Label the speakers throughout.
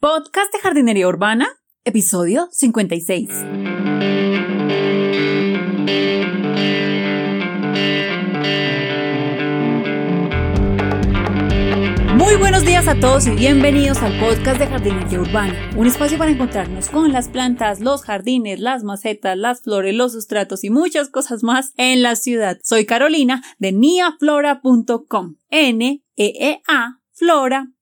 Speaker 1: Podcast de Jardinería Urbana, episodio 56. Muy buenos días a todos y bienvenidos al podcast de Jardinería Urbana, un espacio para encontrarnos con las plantas, los jardines, las macetas, las flores, los sustratos y muchas cosas más en la ciudad. Soy Carolina de niaflora.com. N E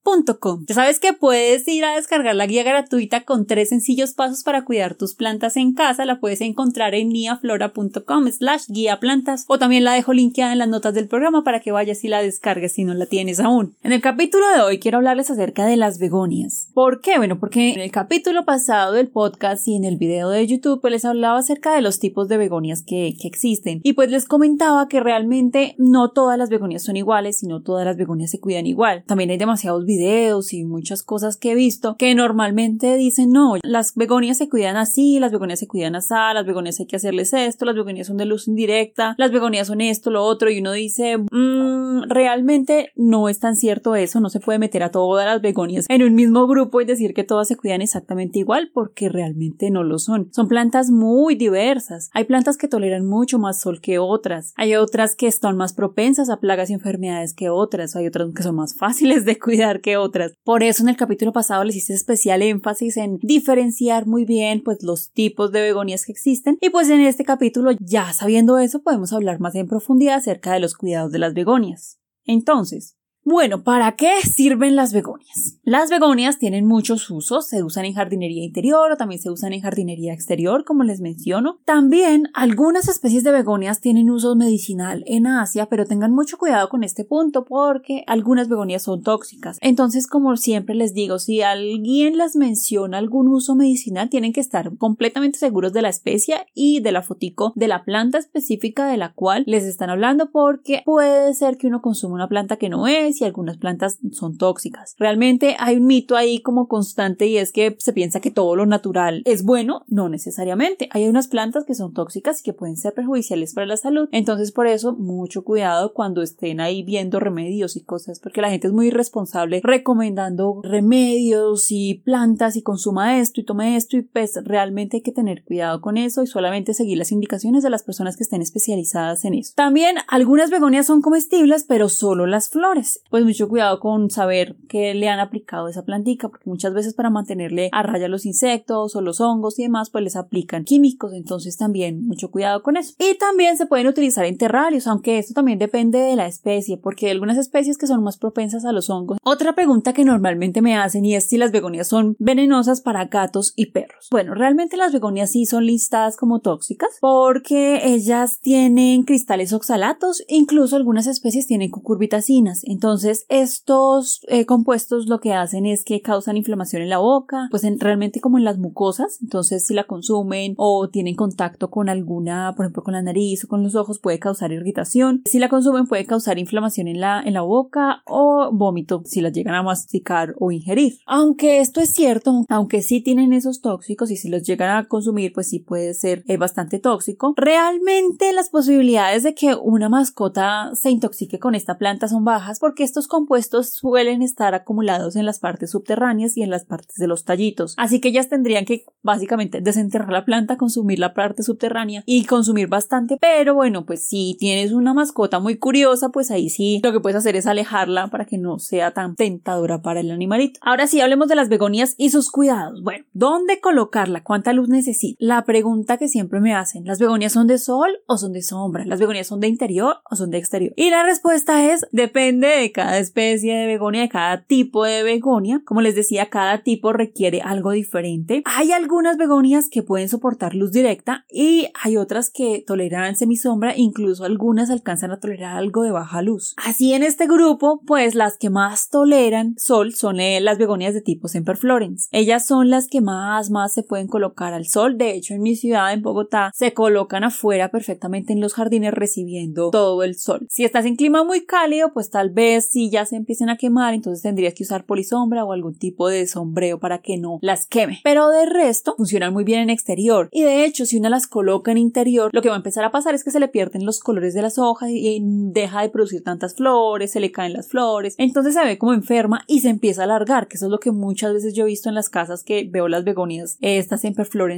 Speaker 1: Flora ya sabes que puedes ir a descargar la guía gratuita con tres sencillos pasos para cuidar tus plantas en casa. La puedes encontrar en niaflora.com slash guía plantas o también la dejo linkeada en las notas del programa para que vayas y la descargues si no la tienes aún. En el capítulo de hoy quiero hablarles acerca de las begonias. ¿Por qué? Bueno, porque en el capítulo pasado del podcast y en el video de YouTube pues les hablaba acerca de los tipos de begonias que, que existen y pues les comentaba que realmente no todas las begonias son iguales, sino todas las begonias se cuidan igual. También hay demasiados videos y muchas cosas que he visto que normalmente dicen no, las begonias se cuidan así, las begonias se cuidan así, las begonias hay que hacerles esto, las begonias son de luz indirecta, las begonias son esto, lo otro y uno dice mmm, realmente no es tan cierto eso, no se puede meter a todas las begonias en un mismo grupo y decir que todas se cuidan exactamente igual porque realmente no lo son. Son plantas muy diversas. Hay plantas que toleran mucho más sol que otras. Hay otras que están más propensas a plagas y enfermedades que otras. Hay otras que son más fáciles de cuidar otras. Por eso en el capítulo pasado les hice especial énfasis en diferenciar muy bien pues los tipos de begonias que existen y pues en este capítulo ya sabiendo eso podemos hablar más en profundidad acerca de los cuidados de las begonias. Entonces, bueno, ¿para qué sirven las begonias? Las begonias tienen muchos usos, se usan en jardinería interior o también se usan en jardinería exterior, como les menciono. También algunas especies de begonias tienen uso medicinal en Asia, pero tengan mucho cuidado con este punto porque algunas begonias son tóxicas. Entonces, como siempre les digo, si alguien les menciona algún uso medicinal, tienen que estar completamente seguros de la especie y de la fotico de la planta específica de la cual les están hablando porque puede ser que uno consuma una planta que no es y algunas plantas son tóxicas. Realmente hay un mito ahí como constante y es que se piensa que todo lo natural es bueno, no necesariamente. Hay unas plantas que son tóxicas y que pueden ser perjudiciales para la salud. Entonces por eso mucho cuidado cuando estén ahí viendo remedios y cosas porque la gente es muy irresponsable recomendando remedios y plantas y consuma esto y tome esto y pues realmente hay que tener cuidado con eso y solamente seguir las indicaciones de las personas que estén especializadas en eso. También algunas begonias son comestibles pero solo las flores pues mucho cuidado con saber qué le han aplicado esa plantica, porque muchas veces para mantenerle a raya los insectos o los hongos y demás, pues les aplican químicos, entonces también mucho cuidado con eso. Y también se pueden utilizar en terrarios, aunque esto también depende de la especie, porque hay algunas especies que son más propensas a los hongos. Otra pregunta que normalmente me hacen y es si las begonias son venenosas para gatos y perros. Bueno, realmente las begonias sí son listadas como tóxicas porque ellas tienen cristales oxalatos, incluso algunas especies tienen cucurbitacinas, entonces entonces, estos eh, compuestos lo que hacen es que causan inflamación en la boca, pues realmente como en las mucosas. Entonces, si la consumen o tienen contacto con alguna, por ejemplo, con la nariz o con los ojos, puede causar irritación. Si la consumen, puede causar inflamación en la, en la boca o vómito si la llegan a masticar o ingerir. Aunque esto es cierto, aunque sí tienen esos tóxicos y si los llegan a consumir, pues sí puede ser eh, bastante tóxico. Realmente las posibilidades de que una mascota se intoxique con esta planta son bajas porque estos compuestos suelen estar acumulados en las partes subterráneas y en las partes de los tallitos. Así que ellas tendrían que básicamente desenterrar la planta, consumir la parte subterránea y consumir bastante. Pero bueno, pues si tienes una mascota muy curiosa, pues ahí sí lo que puedes hacer es alejarla para que no sea tan tentadora para el animalito. Ahora sí, hablemos de las begonias y sus cuidados. Bueno, ¿dónde colocarla? ¿Cuánta luz necesita? La pregunta que siempre me hacen, ¿las begonias son de sol o son de sombra? ¿Las begonias son de interior o son de exterior? Y la respuesta es depende de cada especie de begonia, de cada tipo de begonia. Como les decía, cada tipo requiere algo diferente. Hay algunas begonias que pueden soportar luz directa y hay otras que toleran semisombra, incluso algunas alcanzan a tolerar algo de baja luz. Así en este grupo, pues las que más toleran sol son eh, las begonias de tipo Semperflorens. Ellas son las que más, más se pueden colocar al sol. De hecho, en mi ciudad, en Bogotá, se colocan afuera perfectamente en los jardines recibiendo todo el sol. Si estás en clima muy cálido, pues tal vez si ya se empiezan a quemar, entonces tendrías que usar polisombra o algún tipo de sombreo para que no las queme. Pero de resto, funcionan muy bien en exterior. Y de hecho, si una las coloca en interior, lo que va a empezar a pasar es que se le pierden los colores de las hojas y deja de producir tantas flores, se le caen las flores. Entonces se ve como enferma y se empieza a alargar, que eso es lo que muchas veces yo he visto en las casas que veo las begonias, estas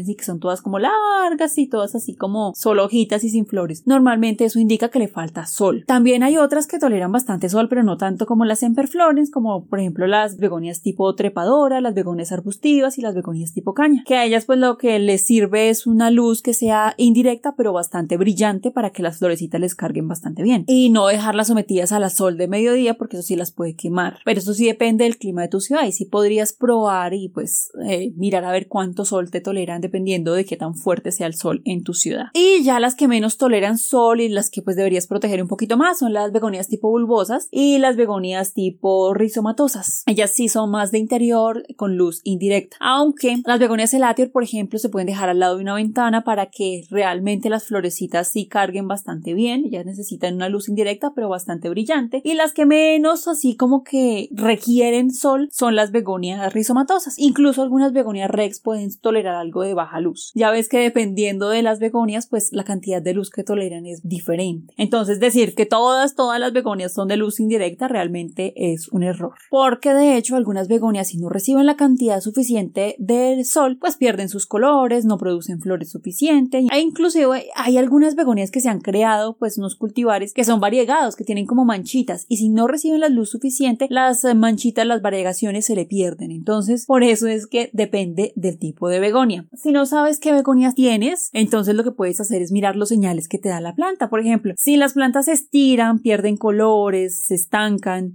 Speaker 1: y que son todas como largas y todas así como solo hojitas y sin flores. Normalmente eso indica que le falta sol. También hay otras que toleran bastante sol, pero no tanto como las Semperflorens, como por ejemplo las begonias tipo trepadora, las begonias arbustivas y las begonias tipo caña, que a ellas pues lo que les sirve es una luz que sea indirecta pero bastante brillante para que las florecitas les carguen bastante bien y no dejarlas sometidas a la sol de mediodía porque eso sí las puede quemar. Pero eso sí depende del clima de tu ciudad y sí podrías probar y pues eh, mirar a ver cuánto sol te toleran dependiendo de qué tan fuerte sea el sol en tu ciudad. Y ya las que menos toleran sol y las que pues deberías proteger un poquito más son las begonias tipo bulbosas y las begonias tipo rizomatosas. Ellas sí son más de interior con luz indirecta. Aunque las begonias elatior, por ejemplo, se pueden dejar al lado de una ventana para que realmente las florecitas sí carguen bastante bien. Ellas necesitan una luz indirecta pero bastante brillante. Y las que menos así como que requieren sol son las begonias rizomatosas. Incluso algunas begonias rex pueden tolerar algo de baja luz. Ya ves que dependiendo de las begonias, pues la cantidad de luz que toleran es diferente. Entonces decir que todas, todas las begonias son de luz indirecta realmente es un error. Porque de hecho algunas begonias si no reciben la cantidad suficiente del sol, pues pierden sus colores, no producen flores suficientes. E inclusive hay algunas begonias que se han creado, pues unos cultivares que son variegados, que tienen como manchitas y si no reciben la luz suficiente, las manchitas, las variegaciones se le pierden. Entonces, por eso es que depende del tipo de begonia. Si no sabes qué begonias tienes, entonces lo que puedes hacer es mirar los señales que te da la planta. Por ejemplo, si las plantas se estiran, pierden colores, se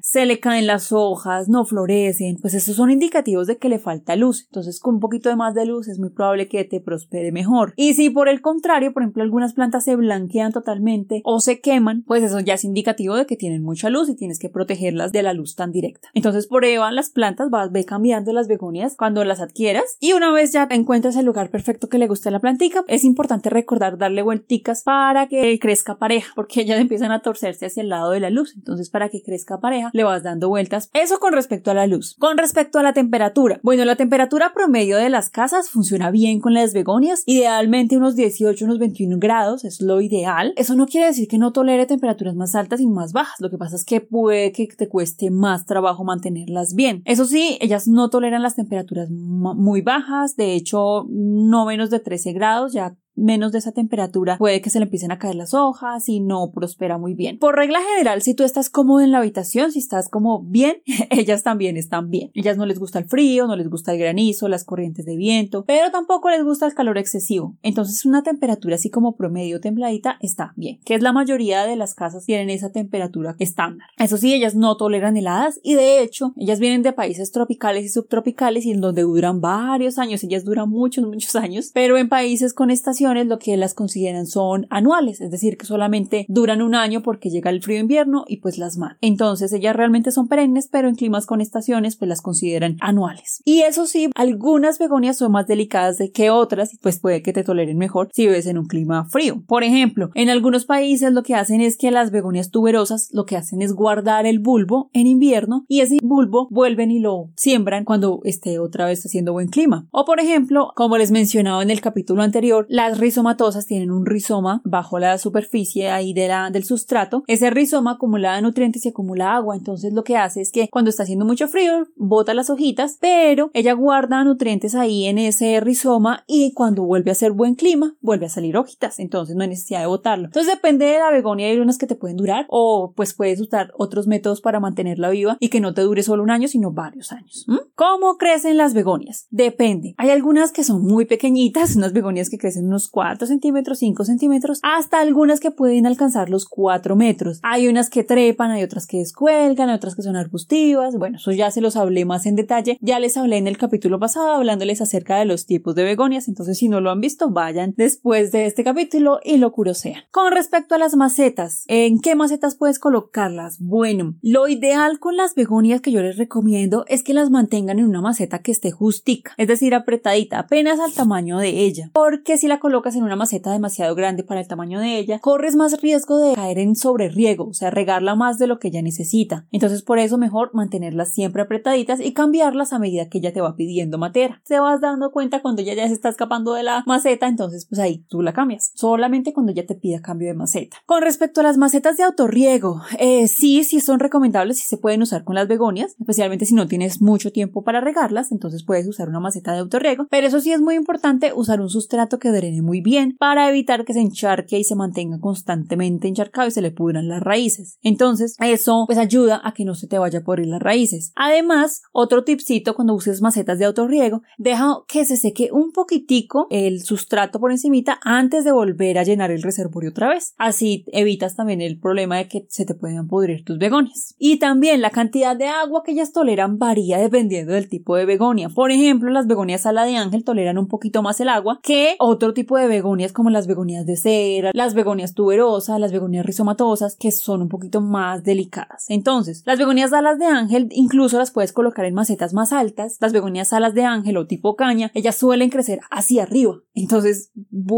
Speaker 1: se le caen las hojas, no florecen, pues esos son indicativos de que le falta luz. Entonces, con un poquito de más de luz es muy probable que te prospere mejor. Y si por el contrario, por ejemplo, algunas plantas se blanquean totalmente o se queman, pues eso ya es indicativo de que tienen mucha luz y tienes que protegerlas de la luz tan directa. Entonces, prueba las plantas, vas ve cambiando las begonias cuando las adquieras y una vez ya encuentres el lugar perfecto que le guste a la plantica, es importante recordar darle vuelticas para que crezca pareja, porque ellas empiezan a torcerse hacia el lado de la luz. Entonces, para que crezca pareja, le vas dando vueltas. Eso con respecto a la luz. Con respecto a la temperatura. Bueno, la temperatura promedio de las casas funciona bien con las begonias, idealmente unos 18, unos 21 grados, es lo ideal. Eso no quiere decir que no tolere temperaturas más altas y más bajas. Lo que pasa es que puede que te cueste más trabajo mantenerlas bien. Eso sí, ellas no toleran las temperaturas muy bajas, de hecho, no menos de 13 grados, ya menos de esa temperatura puede que se le empiecen a caer las hojas y no prospera muy bien. Por regla general, si tú estás cómodo en la habitación, si estás como bien, ellas también están bien. Ellas no les gusta el frío, no les gusta el granizo, las corrientes de viento, pero tampoco les gusta el calor excesivo. Entonces una temperatura así como promedio templadita está bien, que es la mayoría de las casas tienen esa temperatura estándar. Eso sí, ellas no toleran heladas y de hecho, ellas vienen de países tropicales y subtropicales y en donde duran varios años, ellas duran muchos, muchos años, pero en países con lo que las consideran son anuales, es decir, que solamente duran un año porque llega el frío invierno y pues las matan. Entonces ellas realmente son perennes, pero en climas con estaciones pues las consideran anuales. Y eso sí, algunas begonias son más delicadas de que otras pues puede que te toleren mejor si vives en un clima frío. Por ejemplo, en algunos países lo que hacen es que las begonias tuberosas lo que hacen es guardar el bulbo en invierno y ese bulbo vuelven y lo siembran cuando esté otra vez haciendo buen clima. O por ejemplo, como les mencionaba en el capítulo anterior, las rizomatosas tienen un rizoma bajo la superficie ahí de la, del sustrato. Ese rizoma acumula nutrientes y acumula agua. Entonces lo que hace es que cuando está haciendo mucho frío, bota las hojitas, pero ella guarda nutrientes ahí en ese rizoma y cuando vuelve a hacer buen clima, vuelve a salir hojitas. Entonces no hay necesidad de botarlo. Entonces depende de la begonia, hay unas que te pueden durar o pues puedes usar otros métodos para mantenerla viva y que no te dure solo un año, sino varios años. ¿Cómo crecen las begonias? Depende. Hay algunas que son muy pequeñitas, unas begonias que crecen unos 4 centímetros, 5 centímetros, hasta algunas que pueden alcanzar los 4 metros. Hay unas que trepan, hay otras que descuelgan, hay otras que son arbustivas. Bueno, eso ya se los hablé más en detalle. Ya les hablé en el capítulo pasado hablándoles acerca de los tipos de begonias. Entonces, si no lo han visto, vayan después de este capítulo y lo curosean. Con respecto a las macetas, ¿en qué macetas puedes colocarlas? Bueno, lo ideal con las begonias que yo les recomiendo es que las mantengan en una maceta que esté justica, es decir, apretadita, apenas al tamaño de ella. Porque si la colocas colocas en una maceta demasiado grande para el tamaño de ella, corres más riesgo de caer en sobreriego, o sea, regarla más de lo que ella necesita. Entonces, por eso mejor mantenerlas siempre apretaditas y cambiarlas a medida que ella te va pidiendo materia. Te vas dando cuenta cuando ella ya se está escapando de la maceta, entonces pues ahí tú la cambias. Solamente cuando ella te pida cambio de maceta. Con respecto a las macetas de autorriego, eh, sí, sí son recomendables, y se pueden usar con las begonias, especialmente si no tienes mucho tiempo para regarlas, entonces puedes usar una maceta de autorriego, pero eso sí es muy importante usar un sustrato que drene muy bien para evitar que se encharque y se mantenga constantemente encharcado y se le pudran las raíces. Entonces, eso pues ayuda a que no se te vaya a pudrir las raíces. Además, otro tipcito cuando uses macetas de autorriego, deja que se seque un poquitico el sustrato por encimita antes de volver a llenar el reservorio otra vez. Así evitas también el problema de que se te puedan pudrir tus begonias. Y también la cantidad de agua que ellas toleran varía dependiendo del tipo de begonia. Por ejemplo, las begonias ala de ángel toleran un poquito más el agua que otro tipo de begonias como las begonias de cera, las begonias tuberosas, las begonias rizomatosas, que son un poquito más delicadas. Entonces, las begonias alas de ángel incluso las puedes colocar en macetas más altas. Las begonias alas de ángel o tipo caña, ellas suelen crecer hacia arriba. Entonces,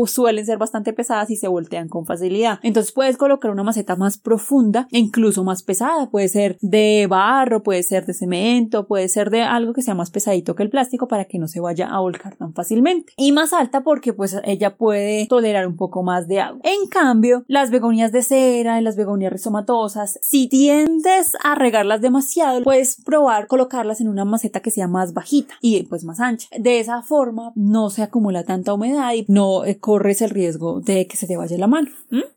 Speaker 1: suelen ser bastante pesadas y se voltean con facilidad. Entonces, puedes colocar una maceta más profunda e incluso más pesada. Puede ser de barro, puede ser de cemento, puede ser de algo que sea más pesadito que el plástico para que no se vaya a volcar tan fácilmente. Y más alta porque pues ella puede tolerar un poco más de agua. En cambio, las begonias de cera y las begonias rizomatosas, si tiendes a regarlas demasiado, puedes probar colocarlas en una maceta que sea más bajita y pues más ancha. De esa forma no se acumula tanta humedad y no eh, corres el riesgo de que se te vaya la mano.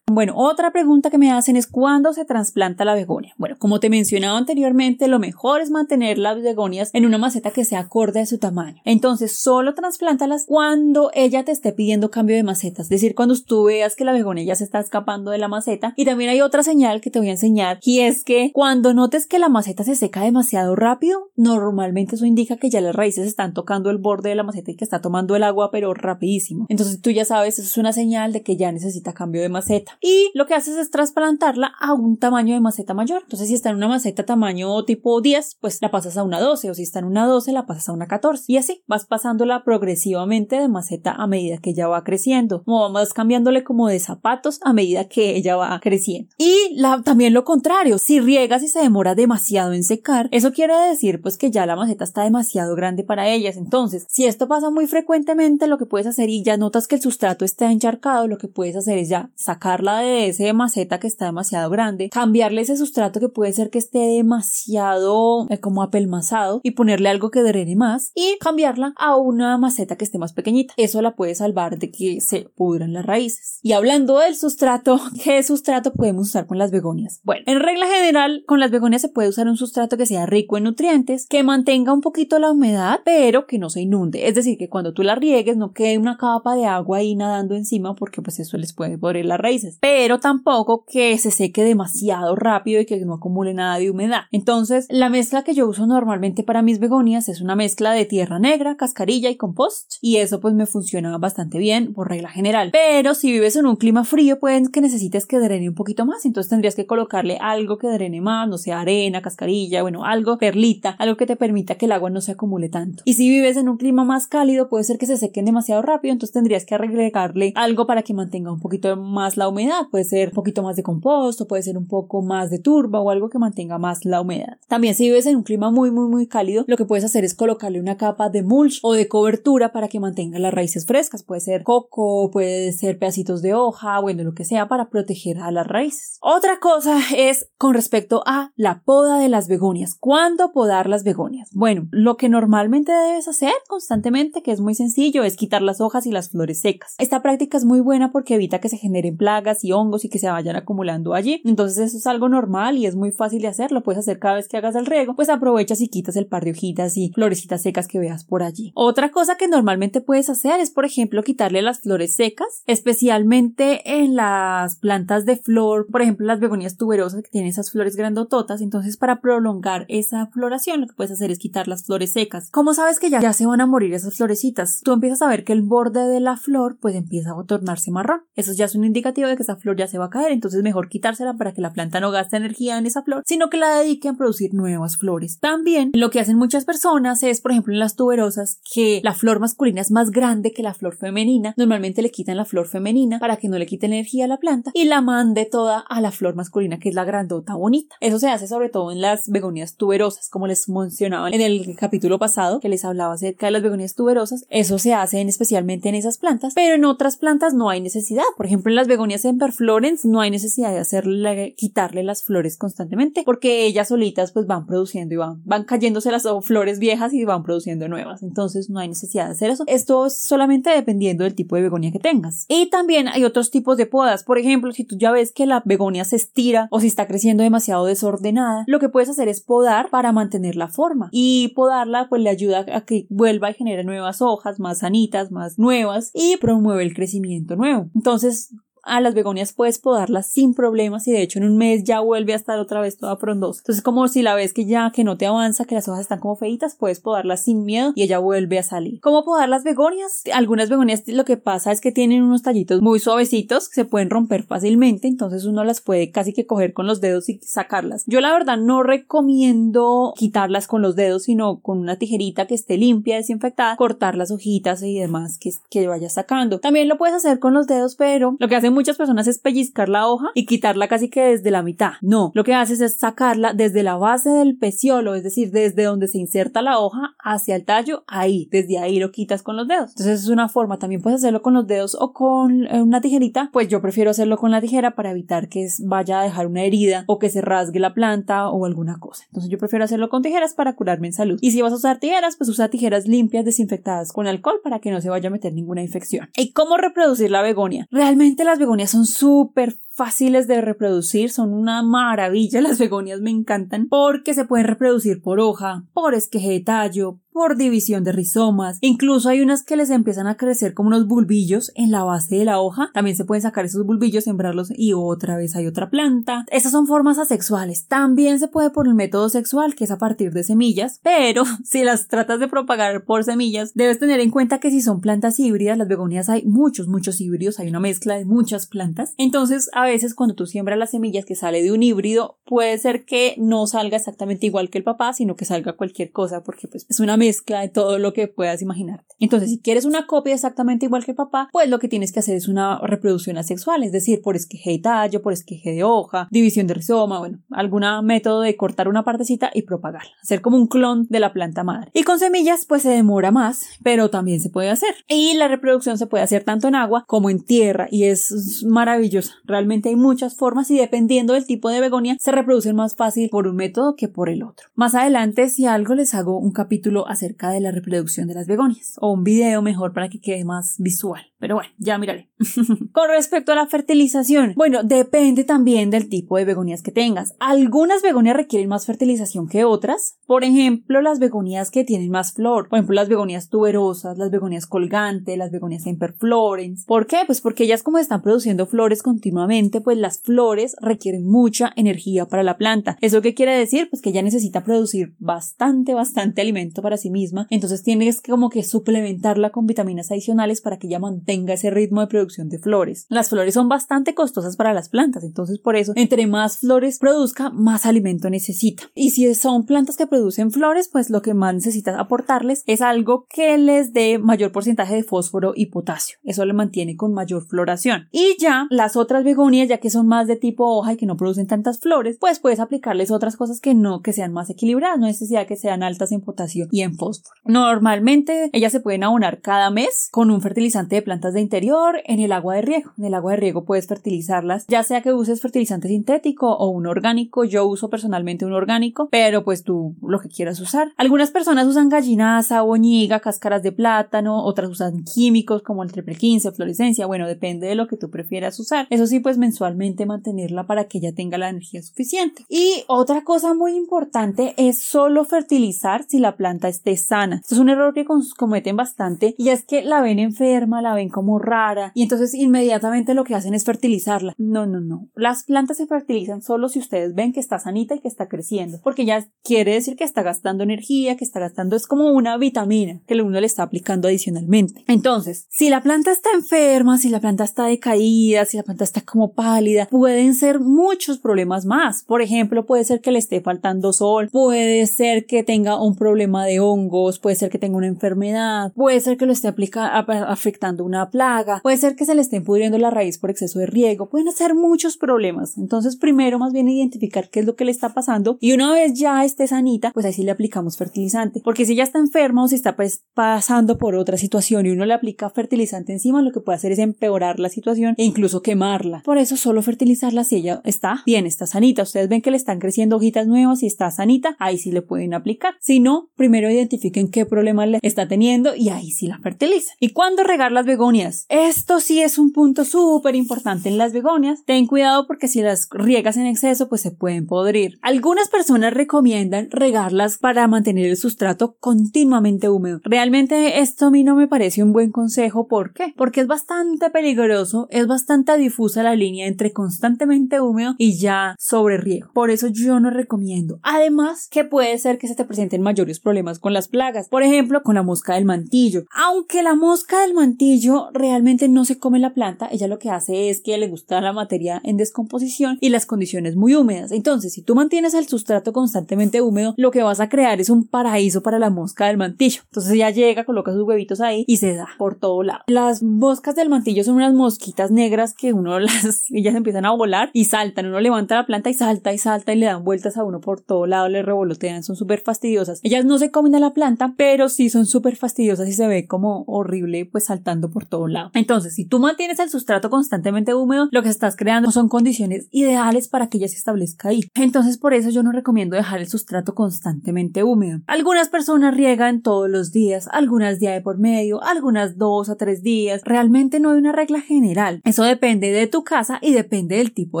Speaker 1: Bueno, otra pregunta que me hacen es ¿cuándo se trasplanta la begonia? Bueno, como te mencionaba anteriormente, lo mejor es mantener las begonias en una maceta que sea acorde a su tamaño. Entonces, solo trasplántalas cuando ella te esté pidiendo cambio de maceta, es decir, cuando tú veas que la begonia ya se está escapando de la maceta. Y también hay otra señal que te voy a enseñar y es que cuando notes que la maceta se seca demasiado rápido, normalmente eso indica que ya las raíces están tocando el borde de la maceta y que está tomando el agua pero rapidísimo. Entonces tú ya sabes, eso es una señal de que ya necesita cambio de maceta y lo que haces es trasplantarla a un tamaño de maceta mayor. Entonces, si está en una maceta tamaño tipo 10, pues la pasas a una 12 o si está en una 12 la pasas a una 14 y así vas pasándola progresivamente de maceta a medida que ella va creciendo, como vas cambiándole como de zapatos a medida que ella va creciendo. Y la, también lo contrario, si riegas y se demora demasiado en secar, eso quiere decir pues que ya la maceta está demasiado grande para ellas. Entonces, si esto pasa muy frecuentemente, lo que puedes hacer y ya notas que el sustrato está encharcado, lo que puedes hacer es ya sacarla de ese maceta que está demasiado grande, cambiarle ese sustrato que puede ser que esté demasiado eh, como apelmazado y ponerle algo que drene más y cambiarla a una maceta que esté más pequeñita. Eso la puede salvar de que se pudran las raíces. Y hablando del sustrato, ¿qué sustrato podemos usar con las begonias? Bueno, en regla general, con las begonias se puede usar un sustrato que sea rico en nutrientes, que mantenga un poquito la humedad, pero que no se inunde. Es decir, que cuando tú la riegues no quede una capa de agua ahí nadando encima porque pues eso les puede poner las raíces pero tampoco que se seque demasiado rápido y que no acumule nada de humedad. Entonces, la mezcla que yo uso normalmente para mis begonias es una mezcla de tierra negra, cascarilla y compost, y eso pues me funciona bastante bien por regla general. Pero si vives en un clima frío, pueden que necesites que drene un poquito más, entonces tendrías que colocarle algo que drene más, no sé, arena, cascarilla, bueno, algo, perlita, algo que te permita que el agua no se acumule tanto. Y si vives en un clima más cálido, puede ser que se sequen demasiado rápido, entonces tendrías que agregarle algo para que mantenga un poquito más la humedad puede ser un poquito más de composto, puede ser un poco más de turba o algo que mantenga más la humedad. También si vives en un clima muy muy muy cálido, lo que puedes hacer es colocarle una capa de mulch o de cobertura para que mantenga las raíces frescas. Puede ser coco, puede ser pedacitos de hoja, bueno, lo que sea para proteger a las raíces. Otra cosa es con respecto a la poda de las begonias. ¿Cuándo podar las begonias? Bueno, lo que normalmente debes hacer constantemente, que es muy sencillo, es quitar las hojas y las flores secas. Esta práctica es muy buena porque evita que se generen plagas y hongos y que se vayan acumulando allí. Entonces eso es algo normal y es muy fácil de hacer, lo puedes hacer cada vez que hagas el riego, pues aprovechas y quitas el par de hojitas y florecitas secas que veas por allí. Otra cosa que normalmente puedes hacer es, por ejemplo, quitarle las flores secas, especialmente en las plantas de flor, por ejemplo, las begonias tuberosas que tienen esas flores grandototas, entonces para prolongar esa floración lo que puedes hacer es quitar las flores secas. ¿Cómo sabes que ya, ya se van a morir esas florecitas? Tú empiezas a ver que el borde de la flor pues empieza a tornarse marrón. Eso ya es un indicativo de que esa flor ya se va a caer, entonces mejor quitársela para que la planta no gaste energía en esa flor, sino que la dedique a producir nuevas flores. También lo que hacen muchas personas es, por ejemplo, en las tuberosas, que la flor masculina es más grande que la flor femenina. Normalmente le quitan la flor femenina para que no le quite energía a la planta y la mande toda a la flor masculina, que es la grandota bonita. Eso se hace sobre todo en las begonias tuberosas, como les mencionaba en el capítulo pasado, que les hablaba acerca de las begonias tuberosas. Eso se hace especialmente en esas plantas, pero en otras plantas no hay necesidad. Por ejemplo, en las begonias Emberflorens no hay necesidad de hacerle, quitarle las flores constantemente, porque ellas solitas pues van produciendo y van, van cayéndose las flores viejas y van produciendo nuevas. Entonces no hay necesidad de hacer eso. Esto es solamente dependiendo tipo de begonia que tengas. Y también hay otros tipos de podas. Por ejemplo, si tú ya ves que la begonia se estira o si está creciendo demasiado desordenada, lo que puedes hacer es podar para mantener la forma. Y podarla pues le ayuda a que vuelva y genere nuevas hojas más sanitas, más nuevas y promueve el crecimiento nuevo. Entonces, a las begonias puedes podarlas sin problemas y de hecho en un mes ya vuelve a estar otra vez toda frondosa. Entonces como si la ves que ya que no te avanza, que las hojas están como feitas, puedes podarlas sin miedo y ella vuelve a salir. ¿Cómo podar las begonias? Algunas begonias lo que pasa es que tienen unos tallitos muy suavecitos que se pueden romper fácilmente, entonces uno las puede casi que coger con los dedos y sacarlas. Yo la verdad no recomiendo quitarlas con los dedos, sino con una tijerita que esté limpia, desinfectada, cortar las hojitas y demás que, que vaya sacando. También lo puedes hacer con los dedos, pero lo que hace muchas personas es pellizcar la hoja y quitarla casi que desde la mitad. No, lo que haces es sacarla desde la base del peciolo, es decir, desde donde se inserta la hoja hacia el tallo, ahí, desde ahí lo quitas con los dedos. Entonces es una forma, también puedes hacerlo con los dedos o con eh, una tijerita, pues yo prefiero hacerlo con la tijera para evitar que vaya a dejar una herida o que se rasgue la planta o alguna cosa. Entonces yo prefiero hacerlo con tijeras para curarme en salud. Y si vas a usar tijeras, pues usa tijeras limpias, desinfectadas con alcohol para que no se vaya a meter ninguna infección. ¿Y cómo reproducir la begonia? Realmente las begonias son súper fáciles de reproducir, son una maravilla, las begonias me encantan porque se pueden reproducir por hoja, por esqueje de tallo, por división de rizomas. Incluso hay unas que les empiezan a crecer como unos bulbillos en la base de la hoja. También se pueden sacar esos bulbillos, sembrarlos y otra vez hay otra planta. Esas son formas asexuales. También se puede por el método sexual, que es a partir de semillas, pero si las tratas de propagar por semillas, debes tener en cuenta que si son plantas híbridas, las begonias hay muchos, muchos híbridos, hay una mezcla de muchas plantas. Entonces, a veces cuando tú siembras las semillas que sale de un híbrido, puede ser que no salga exactamente igual que el papá, sino que salga cualquier cosa, porque pues es una mezcla de todo lo que puedas imaginarte. Entonces, si quieres una copia exactamente igual que el papá, pues lo que tienes que hacer es una reproducción asexual, es decir, por esqueje de tallo, por esqueje de hoja, división de rizoma, bueno, algún método de cortar una partecita y propagarla, hacer como un clon de la planta madre. Y con semillas, pues se demora más, pero también se puede hacer. Y la reproducción se puede hacer tanto en agua como en tierra y es maravillosa. Realmente hay muchas formas y dependiendo del tipo de begonia se reproducen más fácil por un método que por el otro. Más adelante, si algo les hago un capítulo acerca de la reproducción de las begonias o un video mejor para que quede más visual. Pero bueno, ya miraré. Con respecto a la fertilización, bueno, depende también del tipo de begonias que tengas. Algunas begonias requieren más fertilización que otras. Por ejemplo, las begonias que tienen más flor. Por ejemplo, las begonias tuberosas, las begonias colgantes, las begonias imperflorens. ¿Por qué? Pues porque ellas como están produciendo flores continuamente, pues las flores requieren mucha energía para la planta. ¿Eso qué quiere decir? Pues que ella necesita producir bastante, bastante alimento para sí misma. Entonces tienes que como que suplementarla con vitaminas adicionales para que ella mantenga tenga ese ritmo de producción de flores. Las flores son bastante costosas para las plantas, entonces por eso, entre más flores produzca, más alimento necesita. Y si son plantas que producen flores, pues lo que más necesitas aportarles es algo que les dé mayor porcentaje de fósforo y potasio. Eso le mantiene con mayor floración. Y ya las otras begonias, ya que son más de tipo hoja y que no producen tantas flores, pues puedes aplicarles otras cosas que no, que sean más equilibradas, no necesidad que sean altas en potasio y en fósforo. Normalmente ellas se pueden abonar cada mes con un fertilizante de plantas de interior el agua de riego. En el agua de riego puedes fertilizarlas, ya sea que uses fertilizante sintético o un orgánico. Yo uso personalmente un orgánico, pero pues tú lo que quieras usar. Algunas personas usan gallinaza, boñiga, cáscaras de plátano, otras usan químicos como el triple 15, fluorescencia. Bueno, depende de lo que tú prefieras usar. Eso sí, pues mensualmente mantenerla para que ella tenga la energía suficiente. Y otra cosa muy importante es solo fertilizar si la planta esté sana. Esto es un error que cometen bastante y es que la ven enferma, la ven como rara y entonces inmediatamente lo que hacen es fertilizarla. No, no, no. Las plantas se fertilizan solo si ustedes ven que está sanita y que está creciendo, porque ya quiere decir que está gastando energía, que está gastando es como una vitamina que uno le está aplicando adicionalmente. Entonces, si la planta está enferma, si la planta está decaída, si la planta está como pálida, pueden ser muchos problemas más. Por ejemplo, puede ser que le esté faltando sol, puede ser que tenga un problema de hongos, puede ser que tenga una enfermedad, puede ser que lo esté afectando una plaga, puede ser que se le esté pudriendo la raíz por exceso de riego, pueden ser muchos problemas. Entonces, primero más bien identificar qué es lo que le está pasando y una vez ya esté sanita, pues ahí sí le aplicamos fertilizante. Porque si ya está enferma o si está pues pasando por otra situación y uno le aplica fertilizante encima, lo que puede hacer es empeorar la situación e incluso quemarla. Por eso solo fertilizarla si ella está bien, está sanita. Ustedes ven que le están creciendo hojitas nuevas y está sanita, ahí sí le pueden aplicar. Si no, primero identifiquen qué problema le está teniendo y ahí sí la fertilizan. ¿Y cuándo regar las begonias? Esto sí es un punto súper importante en las begonias. Ten cuidado porque si las riegas en exceso, pues se pueden podrir. Algunas personas recomiendan regarlas para mantener el sustrato continuamente húmedo. Realmente esto a mí no me parece un buen consejo. ¿Por qué? Porque es bastante peligroso, es bastante difusa la línea entre constantemente húmedo y ya sobre riego. Por eso yo no recomiendo. Además, que puede ser que se te presenten mayores problemas con las plagas. Por ejemplo, con la mosca del mantillo. Aunque la mosca del mantillo realmente no se come la planta, ella lo que hace es que le gusta la materia en descomposición y las condiciones muy húmedas. Entonces, si tú mantienes el sustrato constantemente húmedo, lo que vas a crear es un paraíso para la mosca del mantillo. Entonces ella llega, coloca sus huevitos ahí y se da por todo lado. Las moscas del mantillo son unas mosquitas negras que uno las, ellas empiezan a volar y saltan. Uno levanta la planta y salta y salta y le dan vueltas a uno por todo lado, le revolotean, son súper fastidiosas. Ellas no se comen a la planta, pero sí son súper fastidiosas y se ve como horrible pues saltando por todo lado. Entonces, si tú mantienes el sustrato constantemente húmedo, lo que estás creando son condiciones ideales para que ella se establezca ahí. Entonces, por eso yo no recomiendo dejar el sustrato constantemente húmedo. Algunas personas riegan todos los días, algunas día de por medio, algunas dos a tres días. Realmente no hay una regla general. Eso depende de tu casa y depende del tipo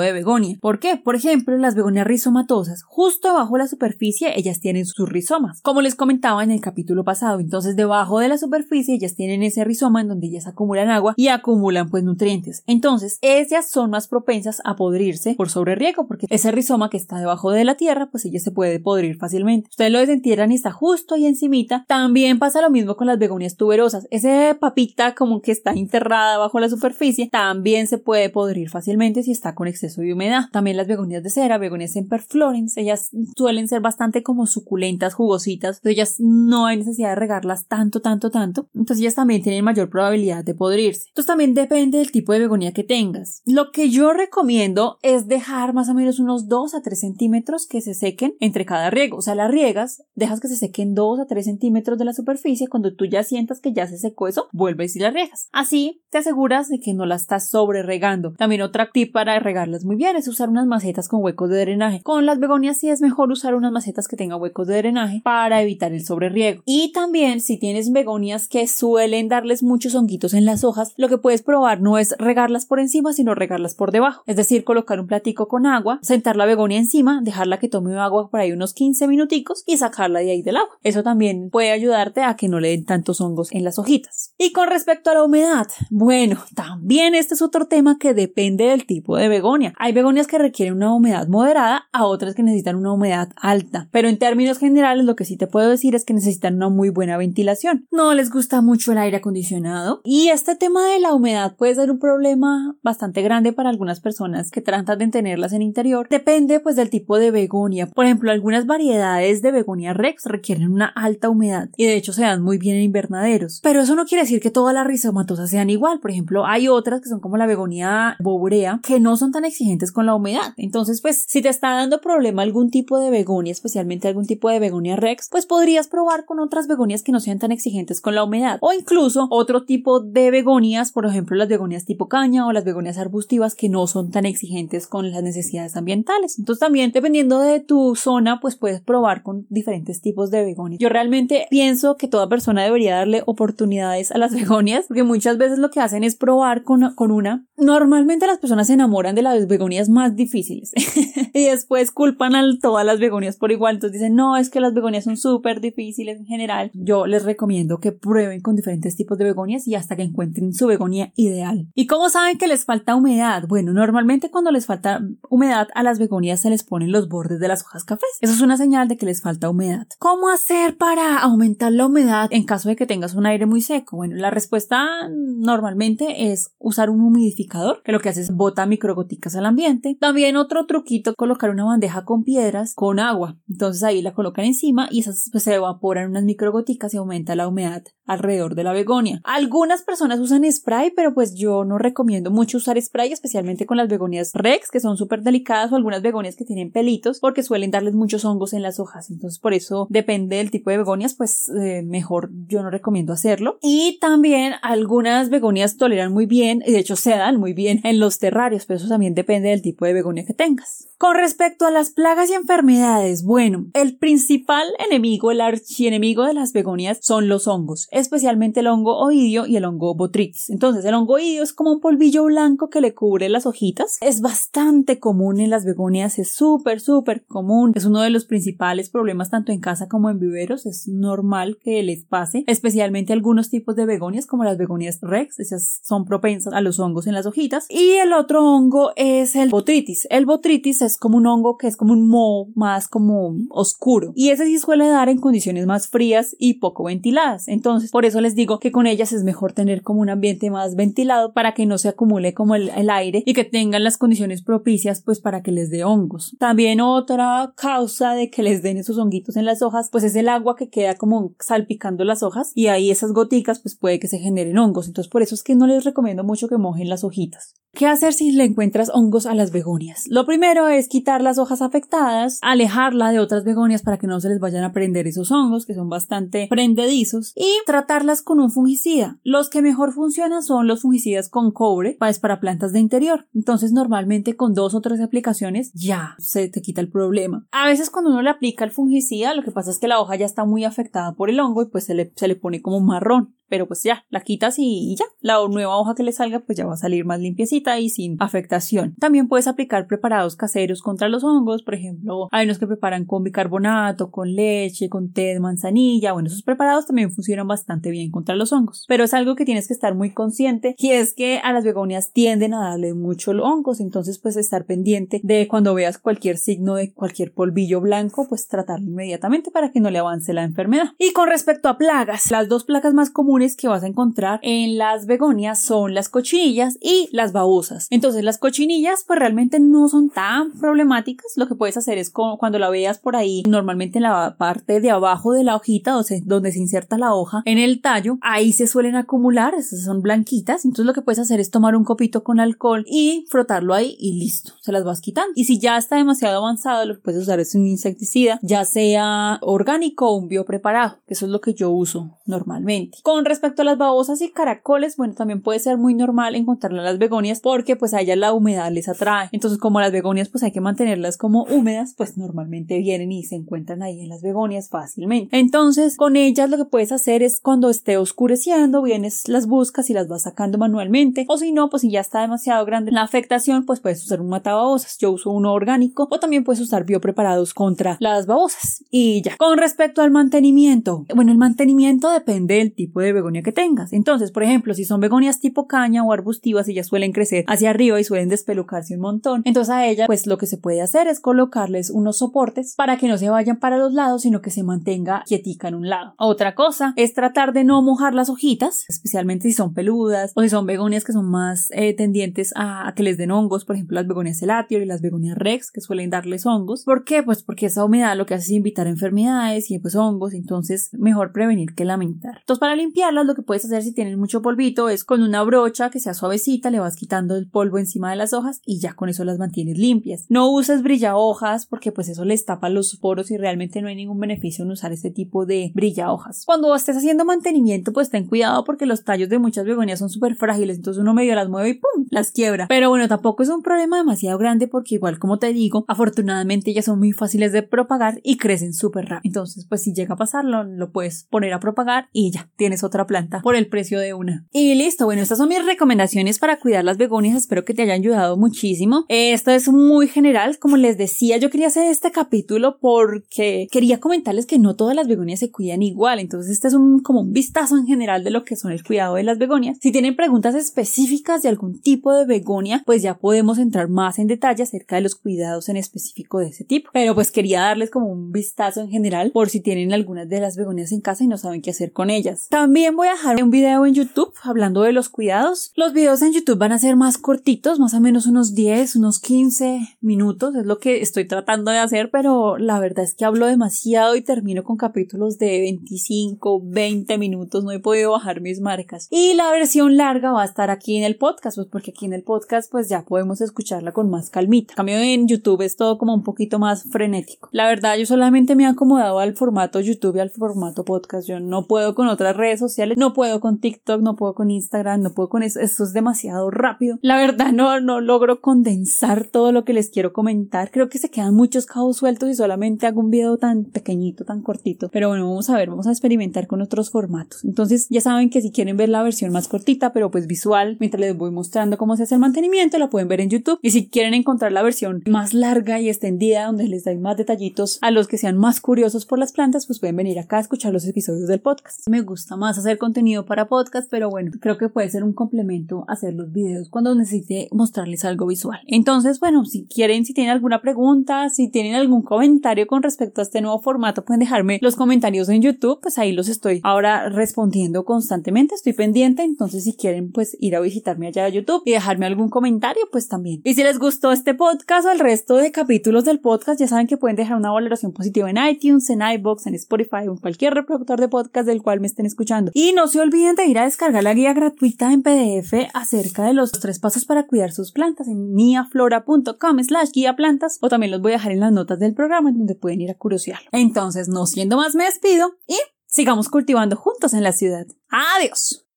Speaker 1: de begonia. ¿Por qué? Por ejemplo, las begonias rizomatosas, justo abajo de la superficie, ellas tienen sus rizomas, como les comentaba en el capítulo pasado. Entonces, debajo de la superficie, ellas tienen ese rizoma en donde ellas acumulan agua y acumulan pues nutrientes. Entonces, ellas son más propensas a podrirse por sobreriego, porque ese rizoma que está debajo de la tierra, pues ella se puede podrir fácilmente. Ustedes lo desentierran y está justo ahí encimita. También pasa lo mismo con las begonias tuberosas. Ese papita como que está enterrada bajo la superficie, también se puede podrir fácilmente si está con exceso de humedad. También las begonias de cera, begonias semperflorens, ellas suelen ser bastante como suculentas, jugositas, entonces ellas no hay necesidad de regarlas tanto, tanto, tanto. Entonces ellas también tienen mayor probabilidad de podrirse. Entonces depende del tipo de begonia que tengas. Lo que yo recomiendo es dejar más o menos unos 2 a 3 centímetros que se sequen entre cada riego. O sea, las riegas, dejas que se sequen 2 a 3 centímetros de la superficie. Cuando tú ya sientas que ya se secó eso, vuelves y las riegas. Así te aseguras de que no la estás sobre regando. También otra tip para regarlas muy bien es usar unas macetas con huecos de drenaje. Con las begonias sí es mejor usar unas macetas que tengan huecos de drenaje para evitar el sobreriego. Y también si tienes begonias que suelen darles muchos honguitos en las hojas, lo que puedes probar no es regarlas por encima, sino regarlas por debajo. Es decir, colocar un platico con agua, sentar la begonia encima, dejarla que tome agua por ahí unos 15 minuticos y sacarla de ahí del agua. Eso también puede ayudarte a que no le den tantos hongos en las hojitas. Y con respecto a la humedad, bueno, también este es otro tema que depende del tipo de begonia. Hay begonias que requieren una humedad moderada, a otras que necesitan una humedad alta. Pero en términos generales lo que sí te puedo decir es que necesitan una muy buena ventilación. No les gusta mucho el aire acondicionado y este tema de la humedad puede ser un problema bastante grande para algunas personas que tratan de tenerlas en interior. Depende pues del tipo de begonia. Por ejemplo, algunas variedades de begonia rex requieren una alta humedad y de hecho se dan muy bien en invernaderos. Pero eso no quiere decir que todas las rizomatosas sean igual. Por ejemplo, hay otras que son como la begonia boburea que no son tan exigentes con la humedad. Entonces, pues si te está dando problema algún tipo de begonia, especialmente algún tipo de begonia rex, pues podrías probar con otras begonias que no sean tan exigentes con la humedad o incluso otro tipo de begonias, por ejemplo, las begonias tipo caña o las begonias arbustivas que no son tan exigentes con las necesidades ambientales. Entonces, también dependiendo de tu zona, pues puedes probar con diferentes tipos de begonias. Yo realmente pienso que toda persona debería darle oportunidades a las begonias, porque muchas veces lo que hacen es probar con, con una, Normalmente las personas se enamoran de las begonias más difíciles y después culpan a todas las begonias por igual. Entonces dicen, no, es que las begonias son súper difíciles en general. Yo les recomiendo que prueben con diferentes tipos de begonias y hasta que encuentren su begonia ideal. ¿Y cómo saben que les falta humedad? Bueno, normalmente cuando les falta humedad a las begonias se les ponen los bordes de las hojas cafés. Eso es una señal de que les falta humedad. ¿Cómo hacer para aumentar la humedad en caso de que tengas un aire muy seco? Bueno, la respuesta normalmente es usar un humidificador, que lo que hace es bota microgoticas al ambiente. También otro truquito, colocar una bandeja con piedras con agua. Entonces ahí la colocan encima y esas pues, se evaporan unas microgoticas y aumenta la humedad alrededor de la begonia. Algunas personas usan spray, pero pues yo no recomiendo mucho usar spray, especialmente con las begonias rex, que son súper delicadas, o algunas begonias que tienen pelitos, porque suelen darles muchos hongos en las hojas. Entonces, por eso depende del tipo de begonias, pues eh, mejor yo no recomiendo hacerlo. Y también algunas begonias toleran muy bien, y de hecho se dan muy bien en los terrarios, pero eso también depende del tipo de begonia que tengas. Con respecto a las plagas y enfermedades, bueno, el principal enemigo, el archienemigo de las begonias son los hongos especialmente el hongo oidio y el hongo botrytis. Entonces, el hongo oidio es como un polvillo blanco que le cubre las hojitas. Es bastante común en las begonias, es súper, súper común. Es uno de los principales problemas tanto en casa como en viveros. Es normal que les pase, especialmente algunos tipos de begonias como las begonias rex. Esas son propensas a los hongos en las hojitas. Y el otro hongo es el botrytis. El botrytis es como un hongo que es como un moho más como oscuro. Y ese sí suele dar en condiciones más frías y poco ventiladas. Entonces, por eso les digo que con ellas es mejor tener como un ambiente más ventilado para que no se acumule como el, aire y que tengan las condiciones propicias pues para que les dé hongos. También otra causa de que les den esos honguitos en las hojas pues es el agua que queda como salpicando las hojas y ahí esas goticas pues puede que se generen hongos. Entonces por eso es que no les recomiendo mucho que mojen las hojitas. ¿Qué hacer si le encuentras hongos a las begonias? Lo primero es quitar las hojas afectadas, alejarla de otras begonias para que no se les vayan a prender esos hongos que son bastante prendedizos y tratarlas con un fungicida. Los que mejor funcionan son los fungicidas con cobre, pues para plantas de interior. Entonces normalmente con dos o tres aplicaciones ya se te quita el problema. A veces cuando uno le aplica el fungicida lo que pasa es que la hoja ya está muy afectada por el hongo y pues se le, se le pone como marrón pero pues ya, la quitas y, ya, la nueva hoja que le salga pues ya va a salir más limpiecita y sin afectación. También puedes aplicar preparados caseros contra los hongos, por ejemplo, hay unos que preparan con bicarbonato, con leche, con té de manzanilla, bueno, esos preparados también funcionan bastante bien contra los hongos, pero es algo que tienes que estar muy consciente y es que a las begonias tienden a darle mucho hongos, entonces pues estar pendiente de cuando veas cualquier signo de cualquier polvillo blanco, pues tratarlo inmediatamente para que no le avance la enfermedad. Y con respecto a plagas, las dos plagas más comunes que vas a encontrar en las begonias son las cochinillas y las babosas. Entonces las cochinillas pues realmente no son tan problemáticas. Lo que puedes hacer es cuando la veas por ahí, normalmente en la parte de abajo de la hojita donde se inserta la hoja en el tallo, ahí se suelen acumular, esas son blanquitas. Entonces lo que puedes hacer es tomar un copito con alcohol y frotarlo ahí y listo, se las vas quitando. Y si ya está demasiado avanzado, lo que puedes usar es un insecticida, ya sea orgánico o un biopreparado, que eso es lo que yo uso normalmente. Con respecto a las babosas y caracoles, bueno, también puede ser muy normal encontrarlas en las begonias porque pues a ellas la humedad les atrae. Entonces, como las begonias pues hay que mantenerlas como húmedas, pues normalmente vienen y se encuentran ahí en las begonias fácilmente. Entonces, con ellas lo que puedes hacer es cuando esté oscureciendo, vienes, las buscas y las vas sacando manualmente. O si no, pues si ya está demasiado grande la afectación, pues puedes usar un matababosas. Yo uso uno orgánico o también puedes usar biopreparados contra las babosas. Y ya. Con respecto al mantenimiento, bueno, el mantenimiento depende del tipo de begonia que tengas. Entonces, por ejemplo, si son begonias tipo caña o arbustivas, ellas suelen crecer hacia arriba y suelen despelucarse un montón. Entonces a ellas, pues lo que se puede hacer es colocarles unos soportes para que no se vayan para los lados, sino que se mantenga quietica en un lado. Otra cosa es tratar de no mojar las hojitas, especialmente si son peludas o si son begonias que son más eh, tendientes a, que les den hongos, por ejemplo, las begonias elatior y las begonias rex, que suelen darles hongos. ¿Por qué? Pues porque esa humedad lo que hace es invitar enfermedades y pues hongos, entonces mejor prevenir que lamentar. Entonces, para limpiar lo que puedes hacer si tienes mucho polvito es con una brocha que sea suavecita, le vas quitando el polvo encima de las hojas y ya con eso las mantienes limpias. No uses brilla hojas porque pues eso les tapa los poros y realmente no hay ningún beneficio en usar este tipo de brilla hojas. Cuando estés haciendo mantenimiento pues ten cuidado porque los tallos de muchas begonias son súper frágiles, entonces uno medio las mueve y ¡pum! las quiebra. Pero bueno, tampoco es un problema demasiado grande porque igual como te digo, afortunadamente ellas son muy fáciles de propagar y crecen súper rápido. Entonces pues si llega a pasarlo, lo puedes poner a propagar y ya tienes otro otra planta por el precio de una. Y listo, bueno, estas son mis recomendaciones para cuidar las begonias, espero que te hayan ayudado muchísimo. Esto es muy general, como les decía, yo quería hacer este capítulo porque quería comentarles que no todas las begonias se cuidan igual, entonces este es un como un vistazo en general de lo que son el cuidado de las begonias. Si tienen preguntas específicas de algún tipo de begonia, pues ya podemos entrar más en detalle acerca de los cuidados en específico de ese tipo. Pero pues quería darles como un vistazo en general por si tienen algunas de las begonias en casa y no saben qué hacer con ellas. También voy a dejar un video en YouTube hablando de los cuidados. Los videos en YouTube van a ser más cortitos, más o menos unos 10, unos 15 minutos, es lo que estoy tratando de hacer, pero la verdad es que hablo demasiado y termino con capítulos de 25, 20 minutos, no he podido bajar mis marcas. Y la versión larga va a estar aquí en el podcast, pues porque aquí en el podcast pues ya podemos escucharla con más calmita. En cambio en YouTube es todo como un poquito más frenético. La verdad yo solamente me he acomodado al formato YouTube y al formato podcast. Yo no puedo con otras redes sociales, no puedo con TikTok, no puedo con Instagram, no puedo con eso. Esto es demasiado rápido. La verdad no, no logro condensar todo lo que les quiero comentar. Creo que se quedan muchos cabos sueltos y solamente hago un video tan pequeñito, tan cortito. Pero bueno, vamos a ver, vamos a experimentar con otros formatos. Entonces ya saben que si quieren ver la versión más cortita, pero pues visual, mientras les voy mostrando cómo se hace el mantenimiento, la pueden ver en YouTube. Y si quieren encontrar la versión más larga y extendida, donde les doy más detallitos a los que sean más curiosos por las plantas, pues pueden venir acá a escuchar los episodios del podcast. Me gusta más hacer contenido para podcast, pero bueno, creo que puede ser un complemento hacer los videos cuando necesite mostrarles algo visual. Entonces, bueno, si quieren, si tienen alguna pregunta, si tienen algún comentario con respecto a este nuevo formato, pueden dejarme los comentarios en YouTube, pues ahí los estoy ahora respondiendo constantemente, estoy pendiente, entonces si quieren pues ir a visitarme allá a YouTube y dejarme algún comentario, pues también. Y si les gustó este podcast o el resto de capítulos del podcast, ya saben que pueden dejar una valoración positiva en iTunes, en iBox, en Spotify o en cualquier reproductor de podcast del cual me estén escuchando. Y no se olviden de ir a descargar la guía gratuita en PDF acerca de los tres pasos para cuidar sus plantas en niaflora.com slash guía plantas o también los voy a dejar en las notas del programa donde pueden ir a curiosearlo. Entonces, no siendo más, me despido y sigamos cultivando juntos en la ciudad. Adiós.